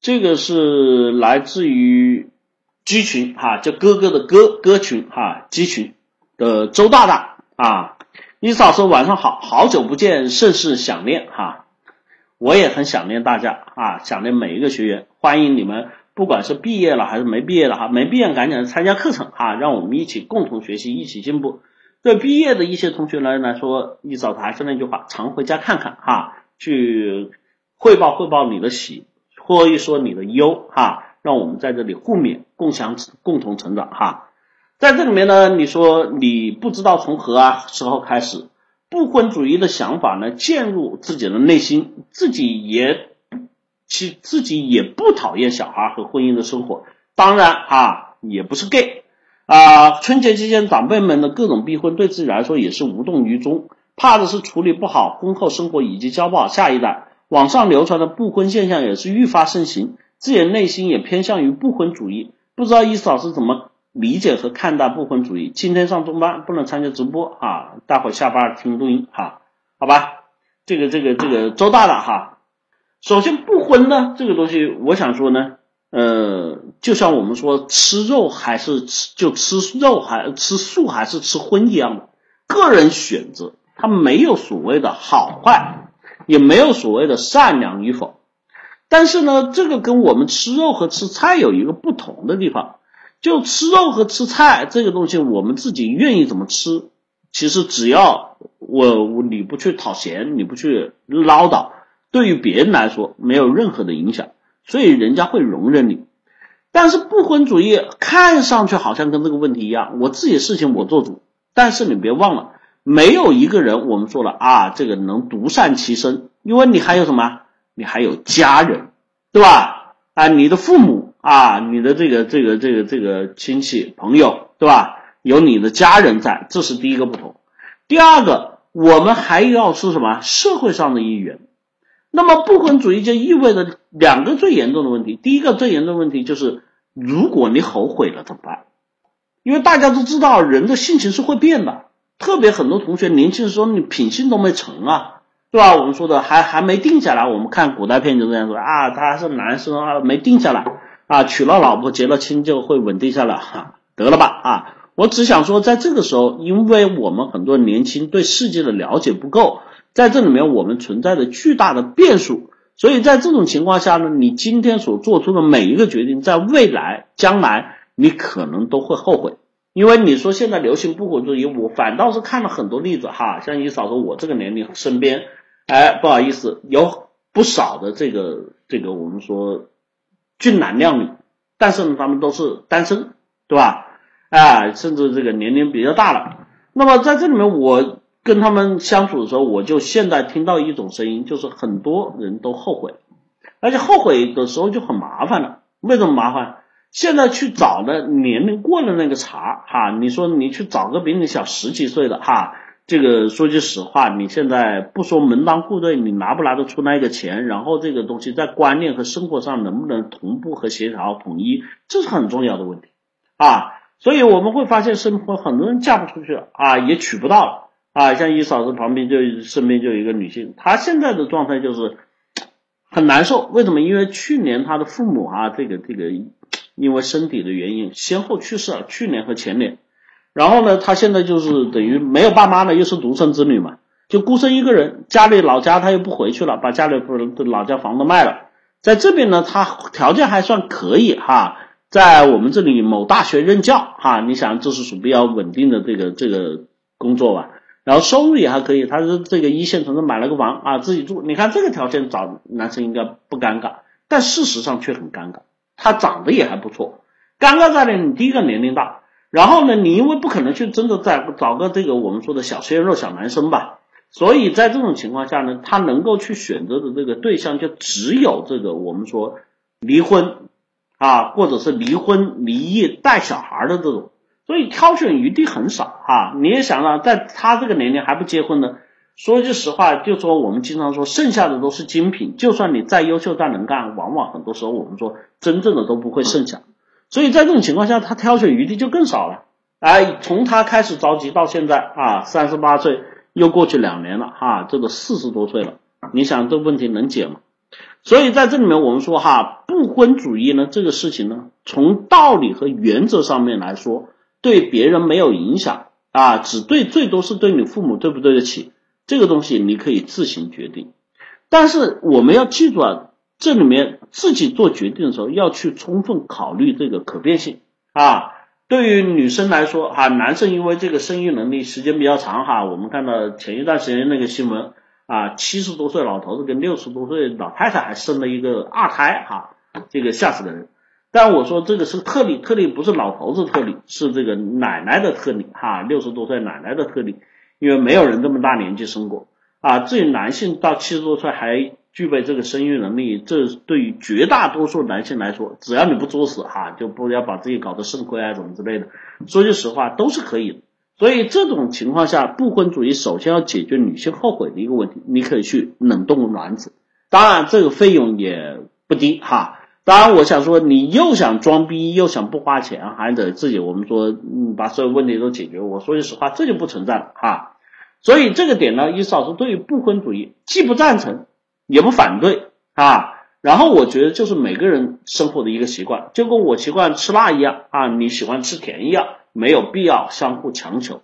这个是来自于鸡群哈，叫哥哥的哥哥群哈，鸡群的周大大啊，伊嫂说晚上好，好久不见，甚是想念哈，我也很想念大家啊，想念每一个学员，欢迎你们，不管是毕业了还是没毕业的哈，没毕业赶紧参加课程哈，让我们一起共同学习，一起进步。对毕业的一些同学来来说，一早还是那句话，常回家看看哈，去汇报汇报你的喜，说一说你的忧哈，让我们在这里互勉，共享共同成长哈。在这里面呢，你说你不知道从何啊时候开始，不婚主义的想法呢渐入自己的内心，自己也其自己也不讨厌小孩和婚姻的生活，当然啊也不是 gay。啊，春节期间长辈们的各种逼婚，对自己来说也是无动于衷，怕的是处理不好婚后生活以及教不好下一代。网上流传的不婚现象也是愈发盛行，自己内心也偏向于不婚主义。不知道伊思老师怎么理解和看待不婚主义？今天上中班不能参加直播啊，待会下班听录音哈，好吧？这个这个这个周大大哈，首先不婚呢这个东西，我想说呢。呃，就像我们说吃肉还是吃就吃肉还吃素还是吃荤一样的，个人选择，它没有所谓的好坏，也没有所谓的善良与否。但是呢，这个跟我们吃肉和吃菜有一个不同的地方，就吃肉和吃菜这个东西，我们自己愿意怎么吃，其实只要我我你不去讨嫌，你不去唠叨，对于别人来说没有任何的影响。所以人家会容忍你，但是不婚主义看上去好像跟这个问题一样，我自己事情我做主。但是你别忘了，没有一个人，我们说了啊，这个能独善其身，因为你还有什么？你还有家人，对吧？啊，你的父母啊，你的这个这个这个这个亲戚朋友，对吧？有你的家人在，这是第一个不同。第二个，我们还要是什么？社会上的一员。那么不婚主义就意味着两个最严重的问题。第一个最严重的问题就是，如果你后悔了怎么办？因为大家都知道人的性情是会变的，特别很多同学年轻的时候你品性都没成啊，对吧？我们说的还还没定下来。我们看古代片就这样说啊，他是男生啊，没定下来啊，娶了老婆结了亲就会稳定下来哈，得了吧啊！我只想说，在这个时候，因为我们很多年轻对世界的了解不够。在这里面，我们存在着巨大的变数，所以在这种情况下呢，你今天所做出的每一个决定，在未来将来你可能都会后悔，因为你说现在流行不婚主义，我反倒是看了很多例子哈，像一嫂说，我这个年龄身边，哎，不好意思，有不少的这个这个我们说俊男靓女，但是呢，他们都是单身，对吧？哎，甚至这个年龄比较大了，那么在这里面我。跟他们相处的时候，我就现在听到一种声音，就是很多人都后悔，而且后悔的时候就很麻烦了。为什么麻烦？现在去找的年龄过了那个茬哈，你说你去找个比你小十几岁的哈，这个说句实话，你现在不说门当户对，你拿不拿得出那个钱？然后这个东西在观念和生活上能不能同步和协调统一，这是很重要的问题啊。所以我们会发现，生活很多人嫁不出去了啊，也娶不到了。啊，像一嫂子旁边就身边就有一个女性，她现在的状态就是很难受。为什么？因为去年她的父母啊，这个这个因为身体的原因先后去世了，去年和前年。然后呢，他现在就是等于没有爸妈了，又是独生子女嘛，就孤身一个人。家里老家他又不回去了，把家里的老家房子卖了，在这边呢，他条件还算可以哈，在我们这里某大学任教哈。你想，这是属比较稳定的这个这个工作吧？然后收入也还可以，他是这个一线城市买了个房啊，自己住。你看这个条件找男生应该不尴尬，但事实上却很尴尬。他长得也还不错，尴尬在呢，你第一个年龄大，然后呢，你因为不可能去真的再找个这个我们说的小鲜肉小男生吧，所以在这种情况下呢，他能够去选择的这个对象就只有这个我们说离婚啊，或者是离婚离异带小孩的这种。所以挑选余地很少哈，你也想到，在他这个年龄还不结婚呢，说句实话，就说我们经常说，剩下的都是精品，就算你再优秀再能干，往往很多时候我们说真正的都不会剩下。所以在这种情况下，他挑选余地就更少了。哎，从他开始着急到现在啊，三十八岁又过去两年了哈，这个四十多岁了，你想这问题能解吗？所以在这里面我们说哈，不婚主义呢这个事情呢，从道理和原则上面来说，对别人没有影响啊，只对最多是对你父母对不对得起，这个东西你可以自行决定。但是我们要记住啊，这里面自己做决定的时候要去充分考虑这个可变性啊。对于女生来说哈，男生因为这个生育能力时间比较长哈，我们看到前一段时间那个新闻啊，七十多岁老头子跟六十多岁老太太还生了一个二胎哈，这个吓死个人。但我说这个是特例，特例不是老头子特例，是这个奶奶的特例哈，六十多岁奶奶的特例，因为没有人这么大年纪生过。啊，至于男性到七十多岁还具备这个生育能力，这对于绝大多数男性来说，只要你不作死哈，就不要把自己搞得肾亏啊怎么之类的，说句实话都是可以的。所以这种情况下，不婚主义首先要解决女性后悔的一个问题，你可以去冷冻卵子，当然这个费用也不低哈。当然我想说，你又想装逼又想不花钱，还得自己我们说嗯把所有问题都解决，我说句实话，这就不存在了哈。所以这个点呢，伊老师对于不婚主义既不赞成，也不反对啊。然后我觉得就是每个人生活的一个习惯，就跟我习惯吃辣一样啊，你喜欢吃甜一样，没有必要相互强求。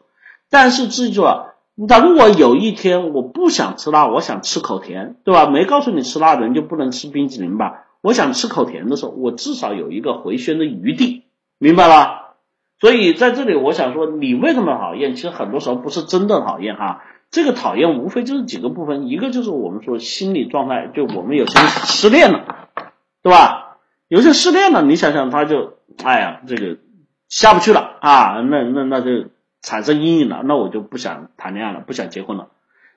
但是记住啊，等我有一天我不想吃辣，我想吃口甜，对吧？没告诉你吃辣的人就不能吃冰淇淋吧？我想吃口甜的时候，我至少有一个回旋的余地，明白吧？所以在这里，我想说，你为什么讨厌？其实很多时候不是真的讨厌哈，这个讨厌无非就是几个部分，一个就是我们说心理状态，就我们有些失恋了，对吧？有些失恋了，你想想他就，哎呀，这个下不去了啊，那那那就产生阴影了，那我就不想谈恋爱了，不想结婚了，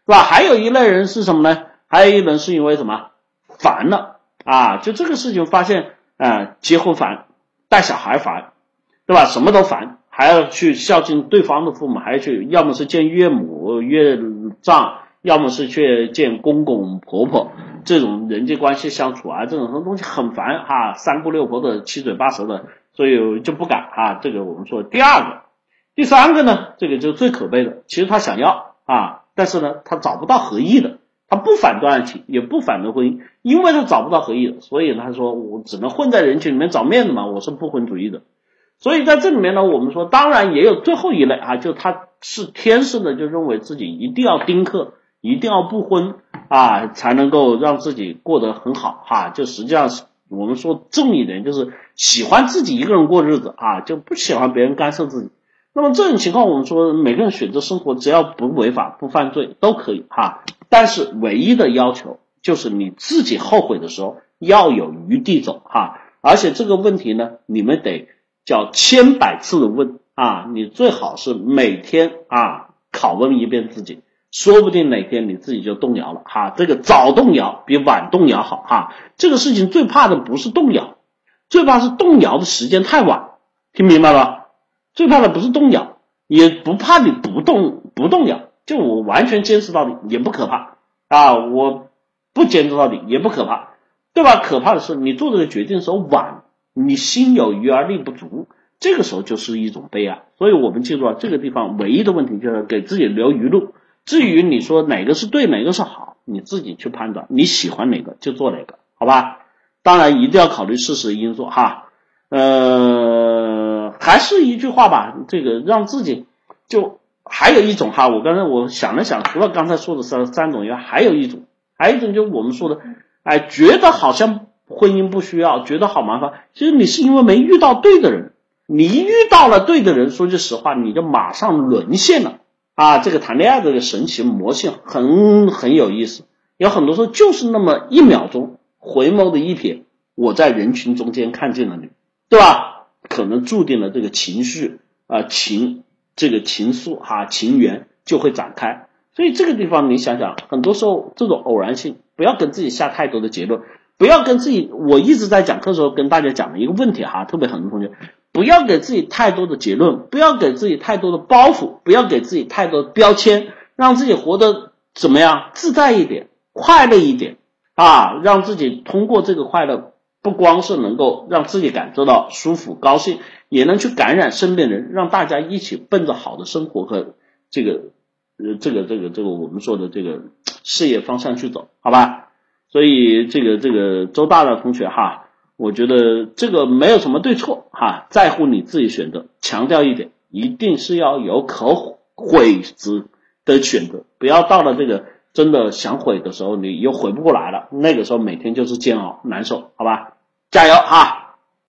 是吧？还有一类人是什么呢？还有一人是因为什么烦了啊？就这个事情发现啊，结婚烦，带小孩烦。对吧？什么都烦，还要去孝敬对方的父母，还要去，要么是见岳母、岳丈，要么是去见公公婆婆，这种人际关系相处啊，这种什么东西很烦哈，三姑六婆的，七嘴八舌的，所以就不敢啊。这个我们说第二个，第三个呢，这个就最可悲的，其实他想要啊，但是呢，他找不到合意的，他不反对爱情，也不反对婚姻，因为他找不到合意的，所以他说我只能混在人群里面找面子嘛，我是不婚主义的。所以在这里面呢，我们说当然也有最后一类啊，就他是天生的就认为自己一定要丁克，一定要不婚啊，才能够让自己过得很好哈。就实际上是我们说重一点，就是喜欢自己一个人过日子啊，就不喜欢别人干涉自己。那么这种情况，我们说每个人选择生活，只要不违法不犯罪都可以哈。但是唯一的要求就是你自己后悔的时候要有余地走哈。而且这个问题呢，你们得。叫千百次的问啊，你最好是每天啊拷问一遍自己，说不定哪天你自己就动摇了哈。这个早动摇比晚动摇好哈。这个事情最怕的不是动摇，最怕是动摇的时间太晚。听明白了？最怕的不是动摇，也不怕你不动不动摇，就我完全坚持到底也不可怕啊。我不坚持到底也不可怕，对吧？可怕的是你做这个决定的时候晚。你心有余而力不足，这个时候就是一种悲哀。所以我们记住啊，这个地方唯一的问题就是给自己留余路。至于你说哪个是对，哪个是好，你自己去判断，你喜欢哪个就做哪个，好吧？当然一定要考虑事实因素哈。呃，还是一句话吧，这个让自己就还有一种哈，我刚才我想了想，除了刚才说的三三种以外，还有一种，还有一种就是我们说的，哎，觉得好像。婚姻不需要，觉得好麻烦。其实你是因为没遇到对的人，你一遇到了对的人，说句实话，你就马上沦陷了啊！这个谈恋爱这个神奇魔性很很有意思，有很多时候就是那么一秒钟，回眸的一瞥，我在人群中间看见了你，对吧？可能注定了这个情绪啊情这个情愫哈情缘就会展开。所以这个地方你想想，很多时候这种偶然性，不要跟自己下太多的结论。不要跟自己，我一直在讲课的时候跟大家讲的一个问题哈，特别很多同学，不要给自己太多的结论，不要给自己太多的包袱，不要给自己太多的标签，让自己活得怎么样自在一点，快乐一点啊，让自己通过这个快乐，不光是能够让自己感受到舒服高兴，也能去感染身边人，让大家一起奔着好的生活和这个呃这个这个这个我们说的这个事业方向去走，好吧？所以这个这个周大大同学哈，我觉得这个没有什么对错哈，在乎你自己选择。强调一点，一定是要有可悔之的选择，不要到了这个真的想毁的时候，你又毁不过来了，那个时候每天就是煎熬难受，好吧？加油哈！